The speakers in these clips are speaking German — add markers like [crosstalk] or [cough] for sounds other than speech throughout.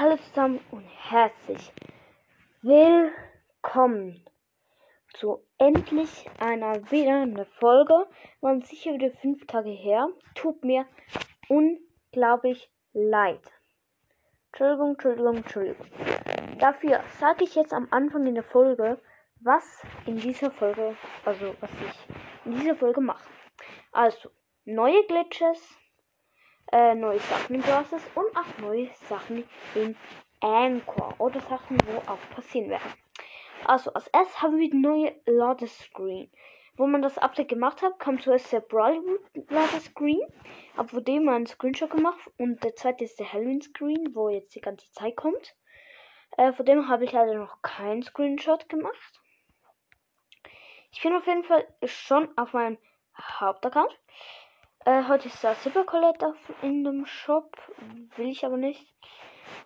Hallo zusammen und herzlich willkommen zu endlich einer wieder eine Folge. Waren sicher wieder fünf Tage her. Tut mir unglaublich leid. Entschuldigung, Entschuldigung, Entschuldigung. Dafür sage ich jetzt am Anfang in der Folge, was in dieser Folge, also was ich in dieser Folge mache. Also, neue Glitches, äh, neue Sachen in Browsers und auch neue Sachen in Anchor oder Sachen, wo auch passieren werden. Also als erstes haben wir die neue Ladescreen. Wo man das Update gemacht hat, kam zuerst der Brawl Ladescreen, ab wo dem einen Screenshot gemacht und der zweite ist der Halloween Screen, wo jetzt die ganze Zeit kommt. Äh, von dem habe ich leider noch keinen Screenshot gemacht. Ich bin auf jeden Fall schon auf meinem Hauptaccount. Äh, heute ist das Super Colette in dem Shop. Will ich aber nicht.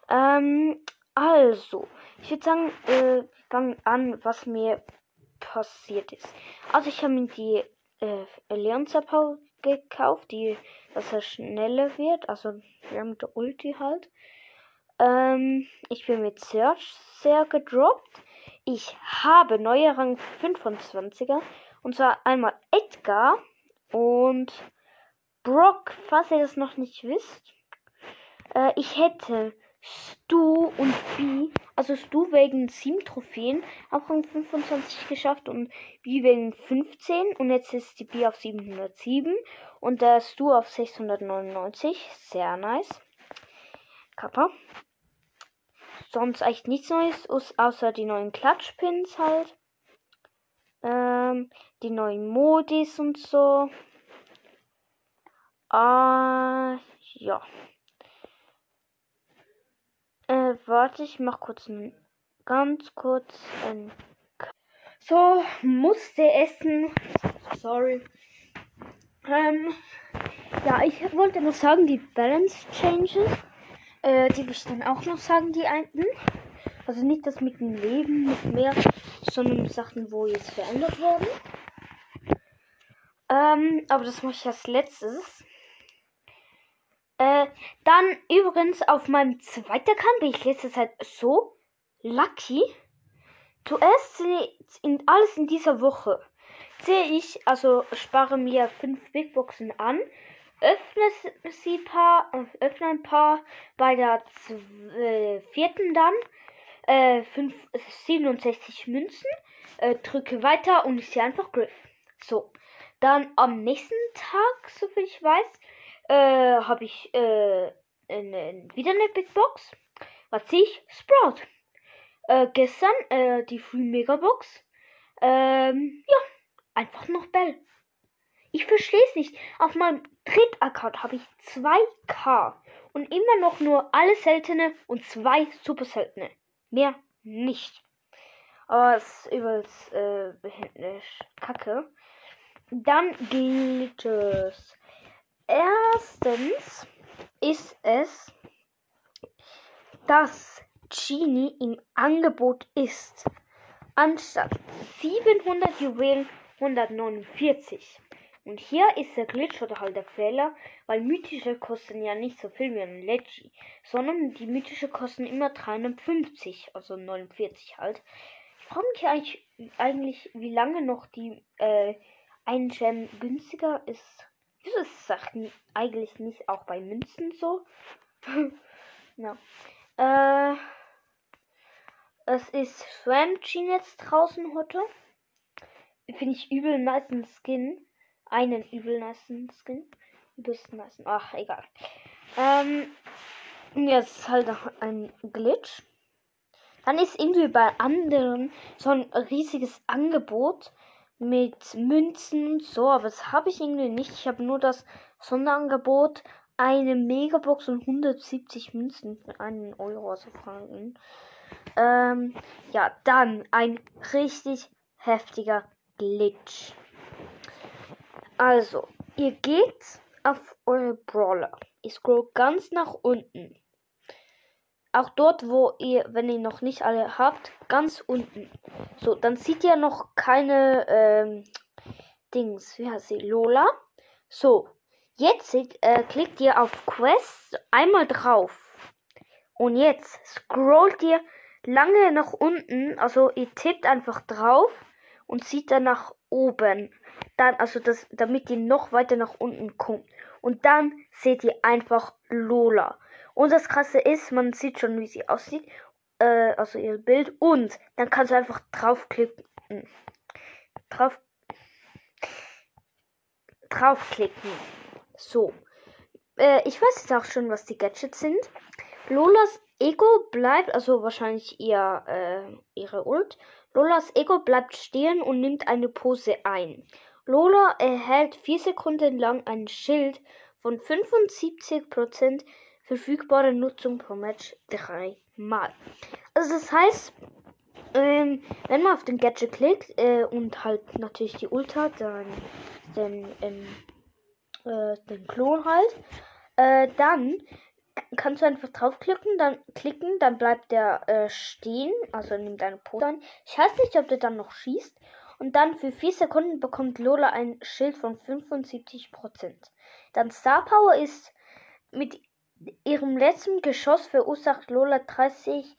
Ähm, also, ich würde sagen, äh, fangen an, was mir passiert ist. Also, ich habe mir die äh, Leonzer gekauft, die, dass er schneller wird. Also, ja, mit der Ulti halt. Ähm, ich bin mit Search sehr gedroppt. Ich habe neue Rang 25er. Und zwar einmal Edgar und Brock, falls ihr das noch nicht wisst. Äh, ich hätte Stu und B, also Stu wegen 7 Trophäen auf Rang 25 geschafft und B wegen 15 und jetzt ist die B auf 707 und der Stu auf 699. Sehr nice. Kappa. Sonst eigentlich nichts Neues, außer die neuen Klatschpins halt. Ähm, die neuen Modis und so. Ah, ja. Äh, warte, ich mach kurz ein, ganz kurz ein. So, musste essen. Sorry. Ähm, ja, ich wollte noch sagen, die Balance Changes, äh, die will ich dann auch noch sagen, die einen. Also nicht das mit dem Leben, nicht mehr, sondern Sachen, wo jetzt verändert wurden. Ähm, aber das mache ich als letztes. Äh, dann übrigens auf meinem zweiten Account bin ich letzte Zeit so lucky. Zuerst in alles in dieser Woche sehe ich, also spare mir fünf Big Boxen an, öffne sie paar, äh, öffne ein paar bei der äh, vierten dann äh, 5, 67 Münzen, äh, drücke weiter und ich sehe einfach Griff. So, dann am nächsten Tag, soviel ich weiß, äh, habe ich äh, eine, wieder eine Big Box. Was sehe ich? Sprout. Äh, gestern äh, die Free Mega Box. Ähm, ja, einfach noch Bell. Ich verstehe es nicht. Auf meinem Dritt-Account habe ich 2K und immer noch nur alle seltene und zwei super seltene. Mehr nicht. Aber es ist übelst äh, kacke. Dann Glitches. Erstens ist es, dass Genie im Angebot ist. Anstatt 700 Juwelen 149. Und hier ist der Glitch oder halt der Fehler, weil mythische kosten ja nicht so viel wie ein Leggy, sondern die mythische kosten immer 350, also 49 halt. Ich frage mich eigentlich, eigentlich, wie lange noch die äh, ein Gem günstiger ist. Wieso ist das eigentlich nicht auch bei Münzen so? [laughs] ja. Äh, es ist Franchine jetzt draußen heute. Finde ich übel nice Skin. Einen übel nice Skin. Übelst nice. Ach, egal. Ähm, jetzt ist halt ein Glitch. Dann ist irgendwie bei anderen so ein riesiges Angebot mit Münzen so, aber das habe ich irgendwie nicht. Ich habe nur das Sonderangebot, eine Megabox und 170 Münzen für einen Euro, also Franken. Ähm, ja, dann ein richtig heftiger Glitch. Also, ihr geht auf eure Brawler. Ich scroll ganz nach unten. Auch dort, wo ihr, wenn ihr noch nicht alle habt, ganz unten. So, dann seht ihr noch keine ähm, Dings. Wie heißt sie? Lola. So, jetzt äh, klickt ihr auf Quest einmal drauf. Und jetzt scrollt ihr lange nach unten, also ihr tippt einfach drauf und zieht dann nach oben. Dann, also das, damit ihr noch weiter nach unten kommt. Und dann seht ihr einfach Lola. Und das krasse ist, man sieht schon, wie sie aussieht. Äh, also ihr Bild. Und dann kannst du einfach draufklicken. Drauf. Draufklicken. So. Äh, ich weiß jetzt auch schon, was die Gadgets sind. Lolas Ego bleibt, also wahrscheinlich ihr, äh, ihre Ult. Lolas Ego bleibt stehen und nimmt eine Pose ein. Lola erhält vier Sekunden lang ein Schild von 75% verfügbare Nutzung pro Match dreimal. Also das heißt, ähm, wenn man auf den Gadget klickt äh, und halt natürlich die Ult hat, dann den, ähm, äh, den Klon halt, äh, dann kannst du einfach draufklicken, dann klicken, dann bleibt der äh, stehen, also nimmt eine Pose an. Ich weiß nicht, ob der dann noch schießt. Und dann für 4 Sekunden bekommt Lola ein Schild von 75%. Dann Star Power ist mit ihrem letzten Geschoss verursacht Lola 30%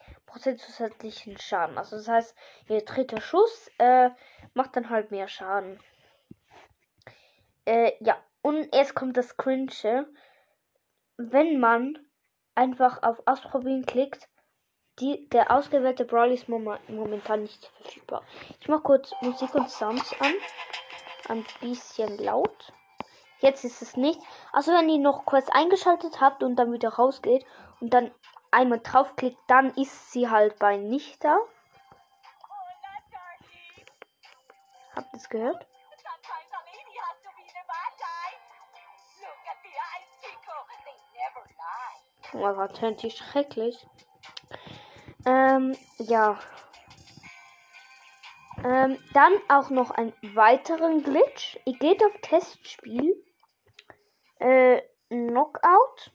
zusätzlichen Schaden. Also das heißt, ihr dritter Schuss äh, macht dann halt mehr Schaden. Äh, ja, und erst kommt das Cringe wenn man einfach auf Ausprobieren klickt, die, der ausgewählte Brawl ist momentan nicht verfügbar. Ich mache kurz Musik und Sounds an. Ein bisschen laut. Jetzt ist es nicht. Also wenn ihr noch kurz eingeschaltet habt und dann wieder rausgeht und dann einmal draufklickt, dann ist sie halt bei nicht da. Habt ihr es gehört? Oh mein Gott, die schrecklich. Ähm, ja. Ähm, dann auch noch einen weiteren Glitch. Ihr geht auf Testspiel. Äh, Knockout.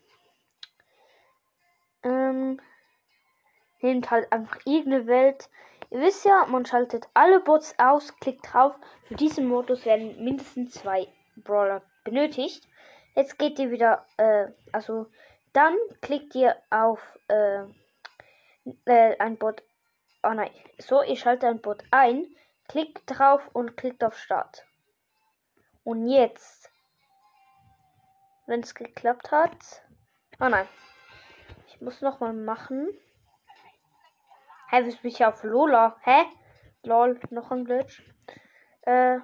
Ähm, nehmt halt einfach irgendeine Welt. Ihr wisst ja, man schaltet alle Bots aus, klickt drauf. Für diesen Modus werden mindestens zwei Brawler benötigt. Jetzt geht ihr wieder, äh, also dann klickt ihr auf äh, äh, ein Bot. Oh nein. So, ihr schaltet ein Bot ein, klickt drauf und klickt auf Start. Und jetzt, wenn es geklappt hat. Oh nein. Ich muss noch mal machen. Hä, hey, bin ich auf Lola? Hä? Lol, noch ein Glitch. Äh.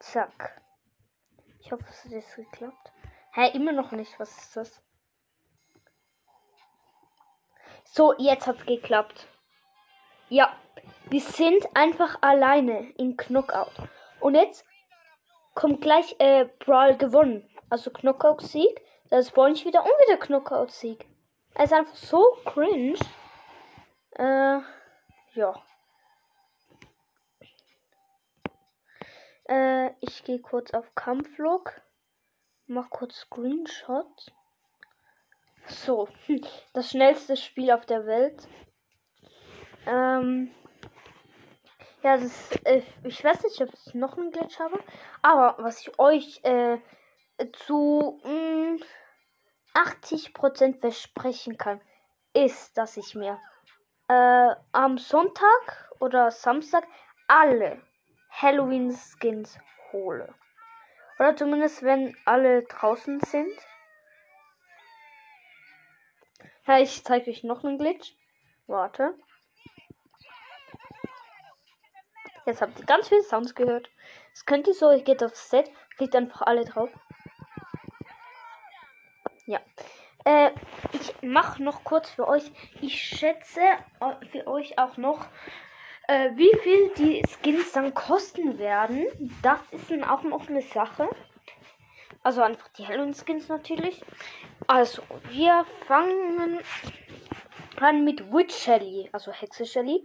Zack. Ich hoffe, es hat jetzt geklappt. Hä, hey, immer noch nicht. Was ist das? So, jetzt hat's geklappt. Ja, wir sind einfach alleine in Knockout. Und jetzt kommt gleich äh, Brawl gewonnen. Also Knockout-Sieg. Das spawn ich wieder und wieder Knockout-Sieg. Er ist einfach so cringe. Äh, ja. Äh, ich gehe kurz auf Kampflog. Mach kurz Screenshot. So, [laughs] das schnellste Spiel auf der Welt. Ähm, ja, das, äh, ich weiß nicht, ob ich noch einen Glitch habe. Aber was ich euch äh, zu mh, mm, 80% versprechen kann, ist, dass ich mir äh, am Sonntag oder Samstag alle Halloween-Skins hole. Oder zumindest, wenn alle draußen sind. Ja, ich zeige euch noch einen Glitch. Warte. Jetzt habt ihr ganz viele Sounds gehört. Das könnt ihr so, ich geht aufs Set, klickt einfach alle drauf. Ja. Äh, ich mache noch kurz für euch. Ich schätze für euch auch noch äh, wie viel die Skins dann kosten werden, das ist dann auch noch eine Sache. Also einfach die Halloween-Skins natürlich. Also, wir fangen an mit Witch Shelly, also Hexe Shelly.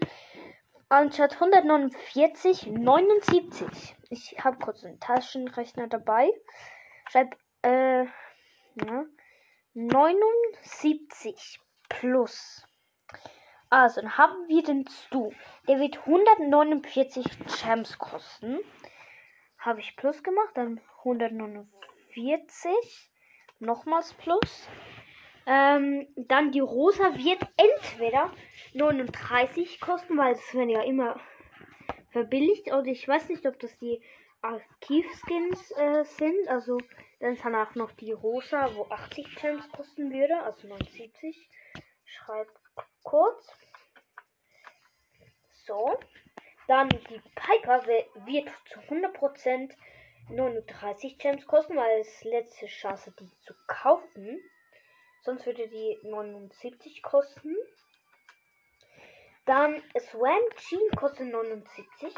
Anstatt 149, 79. Ich habe kurz einen Taschenrechner dabei. Schreib, äh, ja, 79 plus also, dann haben wir den Stu. Der wird 149 Champs kosten. Habe ich plus gemacht, dann 149 nochmals plus. Ähm, dann die rosa wird entweder 39 kosten, weil es werden ja immer verbilligt. Oder ich weiß nicht, ob das die Archivskins äh, sind. Also dann ist danach noch die rosa, wo 80 Gems kosten würde. Also 79. Schreib kurz. So. Dann die Piper wird zu 100% 39 Gems kosten, weil es letzte Chance, die zu kaufen. Sonst würde die 79 kosten. Dann Swan Jean kostet 79.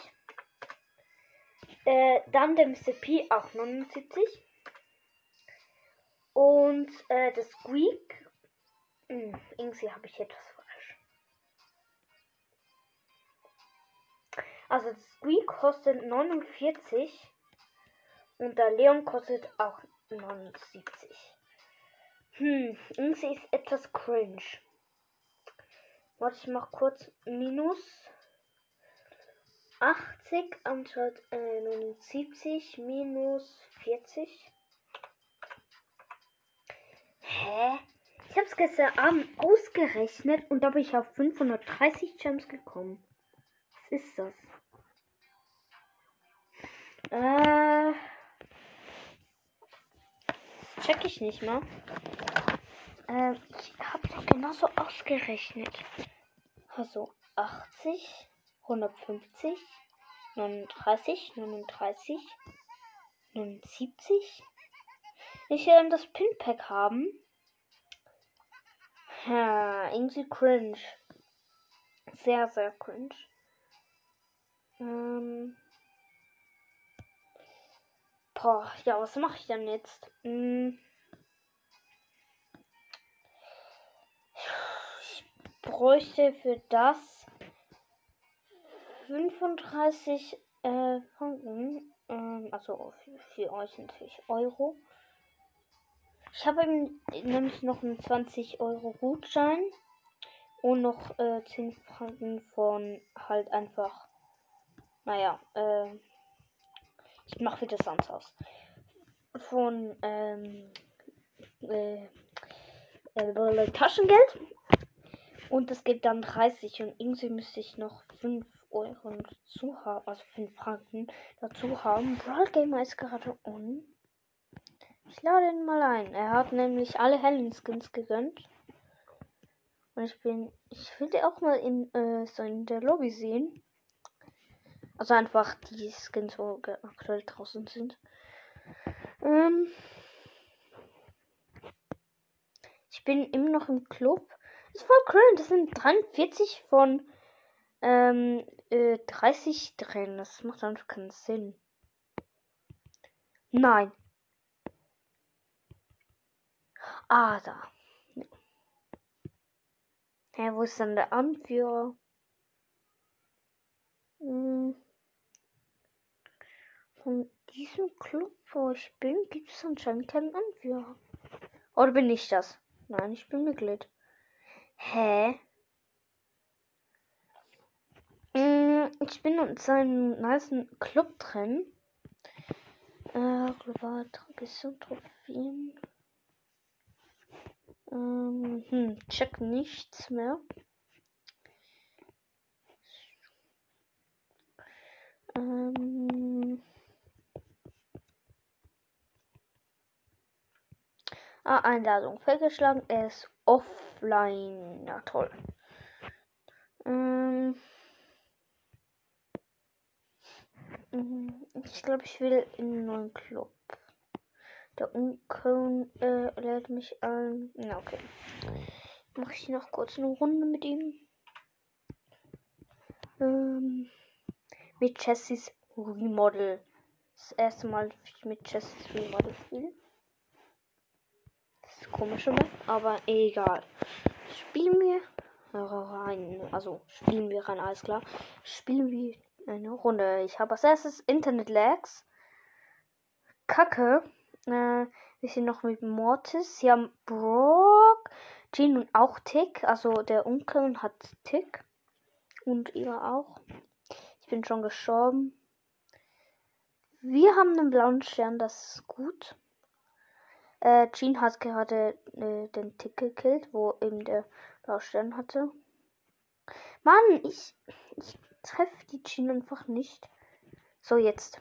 Äh, dann der Mr. P auch 79. Und äh, das Squeak. Hm, irgendwie habe ich etwas falsch. Also das Squeak kostet 49. Und der Leon kostet auch 79. Hm, irgendwie ist etwas cringe. Warte, ich mach kurz minus 80 anstatt äh, 79 minus 40. Hä? Ich hab's gestern Abend ausgerechnet und da bin ich auf 530 Gems gekommen. Was ist das? Äh. Check ich nicht mal. Äh, ich hab's doch genauso ausgerechnet. Also 80, 150, 39, 39, 79. Ich will das Pinpack haben. Ja, irgendwie cringe. Sehr, sehr cringe. Ähm. Boah, ja, was mache ich denn jetzt? Hm. Ich bräuchte für das 35 äh, Franken. Ähm, also für, für euch natürlich Euro. Ich habe nämlich noch einen 20 Euro Gutschein und noch äh, 10 Franken von halt einfach, naja, äh, ich mache wieder sonst aus. Von ähm, äh, äh, Taschengeld. Und es gibt dann 30 und irgendwie müsste ich noch 5 Euro dazu haben, also 5 Franken dazu haben. Brawl Gamer ist gerade on. Ich lade ihn mal ein. Er hat nämlich alle Helen Skins gegönnt. Und ich bin, ich will auch mal in, äh, so in der Lobby sehen. Also einfach die Skins, wo aktuell draußen sind. Ähm ich bin immer noch im Club. Ist voll cool. Das sind 43 von ähm, äh, 30 drin. Das macht einfach keinen Sinn. Nein. Ah, da. Hä, ja, wo ist denn der Anführer? Hm. Von diesem Club, wo ich bin, gibt es anscheinend keinen Anführer. Oder bin ich das? Nein, ich bin Mitglied. Hä? Hm, ich bin in seinem nice Club drin. Äh, global Trophäen. Ähm, hm, check nichts mehr. Ähm. Ah, Einladung fehlgeschlagen. Er ist offline. Na toll. Ähm. Mhm, ich glaube, ich will in einen neuen Club. Der Unkeln äh, lädt mich ein. Na, okay. Mache ich noch kurz eine Runde mit ihm. Ähm, mit Jessys Remodel. Das erste Mal, dass ich mit Jessys Remodel spiele. Das ist komisch, oder? aber egal. Spielen wir rein. Also spielen wir rein, alles klar. Spielen wir eine Runde. Ich habe als erstes Internet Lags. Kacke. Äh, wir sind noch mit Mortis. Sie haben Brock, Jean und auch Tick. Also der Onkel hat Tick. Und ihr auch. Ich bin schon gestorben. Wir haben einen blauen Stern, das ist gut. Äh, Jean hat gerade äh, den Tick gekillt, wo eben der blaue Stern hatte. Mann, ich, ich treffe die Jean einfach nicht. So, jetzt.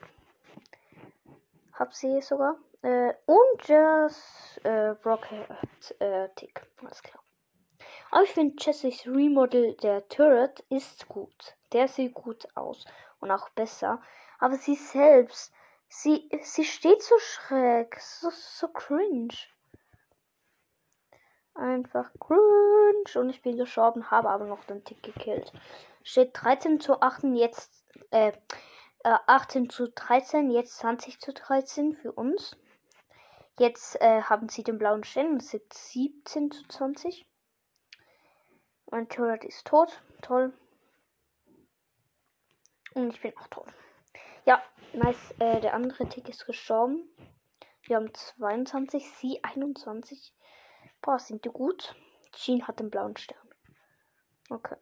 Hab sie sogar. Äh, und das äh, Brock hat äh, Tick. Alles klar. Aber ich finde Jessys Remodel der Turret ist gut. Der sieht gut aus. Und auch besser. Aber sie selbst, sie, sie steht so schräg. So, so cringe. Einfach cringe. Und ich bin gestorben, habe aber noch den Tick gekillt. Steht 13 zu 8 jetzt, äh, 18 äh, zu 13, jetzt 20 zu 13 für uns. Jetzt äh, haben sie den blauen Stern es sind 17 zu 20. Mein Turret ist tot. Toll. Und ich bin auch tot. Ja, nice. Äh, der andere Tick ist gestorben. Wir haben 22, sie 21. Boah, sind die gut. Jean hat den blauen Stern. Okay.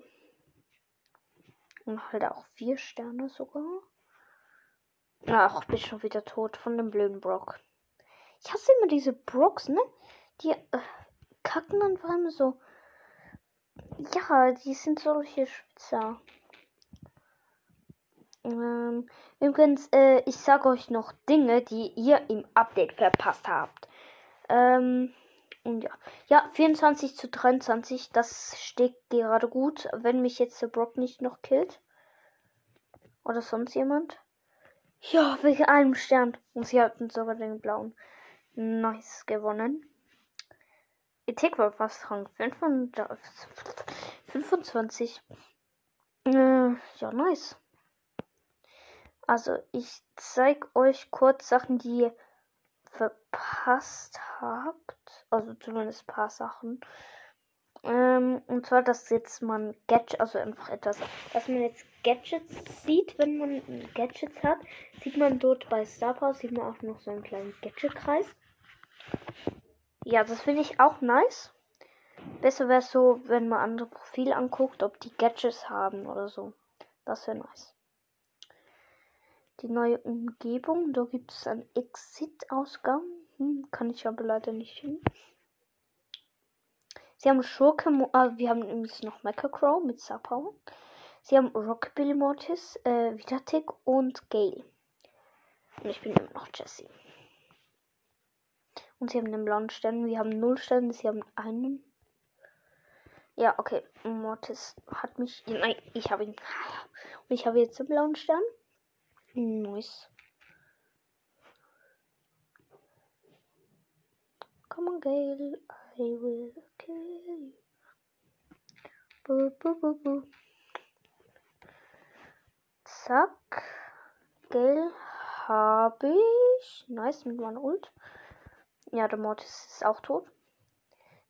Und halt auch vier Sterne sogar. Ach, bin schon wieder tot von dem blöden Brock. Ich hasse immer diese Brocks, ne? Die äh, kacken dann vor allem so. Ja, die sind solche Schwitzer. Ähm, übrigens, äh, ich sage euch noch Dinge, die ihr im Update verpasst habt. Ähm, und ja. Ja, 24 zu 23, das steht gerade gut, wenn mich jetzt der Brock nicht noch killt. Oder sonst jemand. Ja, wegen einem Stern. Und sie hatten sogar den blauen. Nice gewonnen. Ethik war fast Rang 25. Äh, ja, nice. Also, ich zeig euch kurz Sachen, die ihr verpasst habt. Also zumindest ein paar Sachen. Ähm, und zwar, dass jetzt man Gadgets, also einfach etwas, dass man jetzt Gadgets sieht, wenn man Gadgets hat. Sieht man dort bei Star Power, sieht man auch noch so einen kleinen Gadget-Kreis. Ja, das finde ich auch nice. Besser wäre es so, wenn man andere Profile anguckt, ob die Gadgets haben oder so. Das wäre nice. Die neue Umgebung, da gibt es einen Exit-Ausgang. Hm, kann ich aber leider nicht hin. Sie haben Schurke, äh, wir haben übrigens noch Mecha Crow mit Star Power. Sie haben Rockabilly Mortis, äh, Vidatic und Gale. Und ich bin immer noch Jesse. Und sie haben den blauen Stern. Wir haben null Sterne, sie haben einen. Ja, okay. Mortis hat mich. Nein, ich habe ihn. Und ich habe jetzt den blauen Stern. Nice. Come on, Gale. I will kill you. Boo, boo, boo, boo. Zack. Gale habe ich. Nice mit meiner Ult. Ja, der Mortis ist auch tot.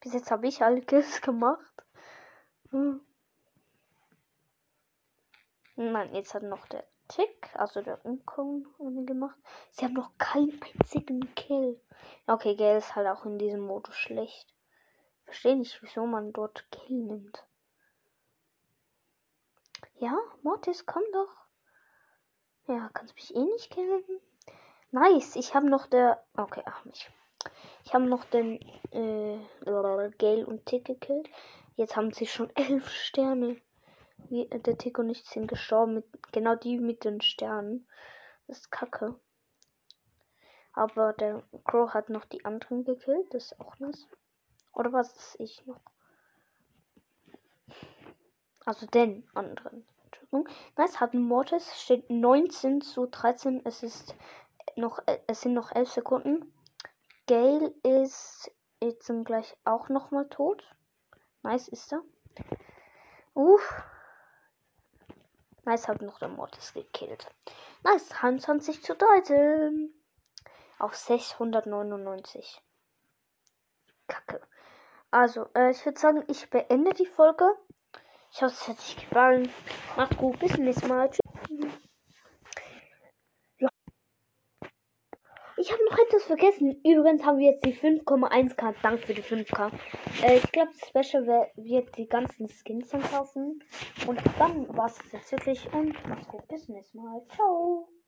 Bis jetzt habe ich alle Kills [laughs] gemacht. Hm. Nein, jetzt hat noch der Tick, also der Umkommen gemacht. Sie haben noch keinen einzigen Kill. Okay, Gale ist halt auch in diesem Modus schlecht. Verstehe nicht, wieso man dort Kill nimmt. Ja, Mortis, komm doch. Ja, kannst mich eh nicht killen. Nice, ich habe noch der. Okay, ach mich. Ich habe noch den äh, Gale und Tick gekillt. Jetzt haben sie schon elf Sterne. Äh, der Tick und ich sind gestorben. Mit, genau die mit den Sternen. Das ist kacke. Aber der Crow hat noch die anderen gekillt. Das ist auch nice. Oder was ist ich noch? Also den anderen. Entschuldigung. Nice, hat Mortis. Steht 19 zu 13. Es ist noch, äh, es sind noch 11 Sekunden. Gale ist jetzt gleich auch noch mal tot. Nice ist er. Uff. Nice hat noch der Mortis gekillt. Nice, 23 zu 13. Auf 699. Kacke. Also, äh, ich würde sagen, ich beende die Folge. Ich hoffe, es hat euch gefallen. Macht gut, bis zum nächsten Mal. Tschüss. Ja. Ich habe noch etwas vergessen. Übrigens haben wir jetzt die 5,1k. Dank für die 5k. Äh, ich glaube, Special wird die ganzen Skins dann kaufen. Und dann war es jetzt wirklich. Und macht's gut, bis zum nächsten Mal. Ciao.